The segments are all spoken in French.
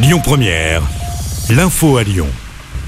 Lyon Première, l'info à Lyon.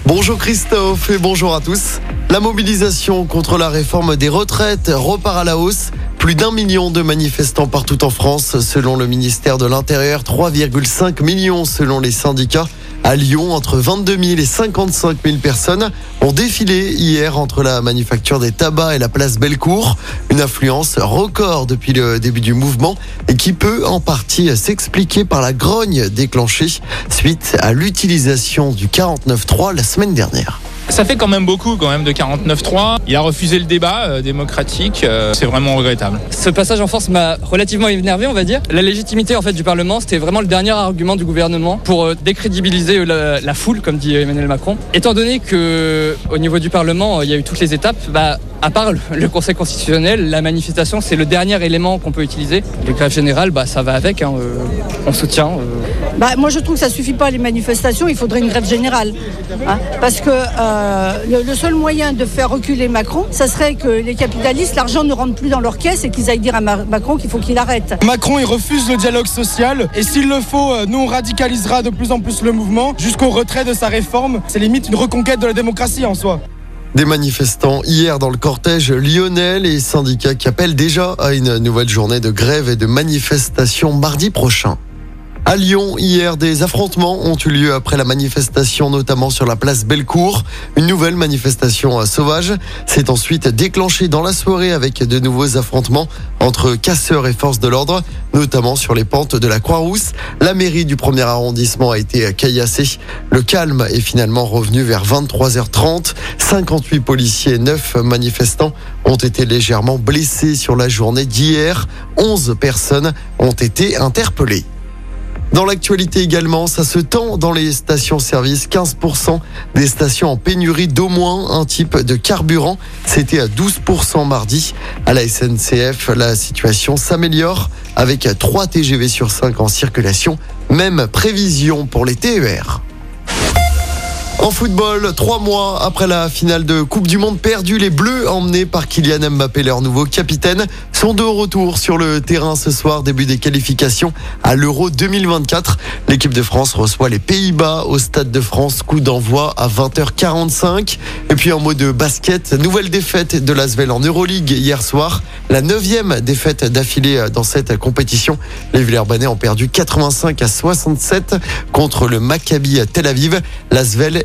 Bonjour Christophe et bonjour à tous. La mobilisation contre la réforme des retraites repart à la hausse. Plus d'un million de manifestants partout en France, selon le ministère de l'Intérieur, 3,5 millions selon les syndicats. À Lyon, entre 22 000 et 55 000 personnes ont défilé hier entre la manufacture des tabacs et la place Bellecour. Une affluence record depuis le début du mouvement et qui peut en partie s'expliquer par la grogne déclenchée suite à l'utilisation du 49.3 la semaine dernière. Ça fait quand même beaucoup quand même de 49-3. Il a refusé le débat euh, démocratique. euh, c'est vraiment regrettable. Ce passage en force m'a relativement énervé, on va dire. La légitimité en fait du Parlement, c'était vraiment le dernier argument du gouvernement pour euh, décrédibiliser la, la foule, comme dit Emmanuel Macron. Étant donné que au niveau du Parlement, euh, il y a eu toutes les étapes, bah, à part le- le Conseil constitutionnel, la manifestation, c'est le dernier élément qu'on peut utiliser. Le grève générale, bah, ça va avec. hein, euh, on soutient. euh, Bah, moi, je trouve que ça suffit pas les manifestations. Il faudrait une grève générale, hein. parce que euh, le, le seul moyen de faire reculer Macron, ça serait que les capitalistes, l'argent ne rentre plus dans leur caisse et qu'ils aillent dire à Ma- Macron qu'il faut qu'il arrête. Macron, il refuse le dialogue social et s'il le faut, euh, nous on radicalisera de plus en plus le mouvement jusqu'au retrait de sa réforme. C'est limite une reconquête de la démocratie en soi. Des manifestants hier dans le cortège lyonnais, les syndicats qui appellent déjà à une nouvelle journée de grève et de manifestation mardi prochain. À Lyon, hier, des affrontements ont eu lieu après la manifestation, notamment sur la place Bellecour. Une nouvelle manifestation euh, sauvage s'est ensuite déclenchée dans la soirée avec de nouveaux affrontements entre casseurs et forces de l'ordre, notamment sur les pentes de la Croix-Rousse. La mairie du premier arrondissement a été caillassée. Le calme est finalement revenu vers 23h30. 58 policiers et 9 manifestants ont été légèrement blessés sur la journée d'hier. 11 personnes ont été interpellées. Dans l'actualité également, ça se tend dans les stations-service. 15% des stations en pénurie d'au moins un type de carburant. C'était à 12% mardi. À la SNCF, la situation s'améliore avec 3 TGV sur 5 en circulation. Même prévision pour les TER. En football, trois mois après la finale de Coupe du Monde perdue, les Bleus, emmenés par Kylian Mbappé, leur nouveau capitaine, sont de retour sur le terrain ce soir, début des qualifications à l'Euro 2024. L'équipe de France reçoit les Pays-Bas au Stade de France, coup d'envoi à 20h45. Et puis en mot de basket, nouvelle défaite de l'Asvel en Euroleague hier soir, la neuvième défaite d'affilée dans cette compétition. Les Villeurbanais ont perdu 85 à 67 contre le Maccabi Tel Aviv. L'Asvel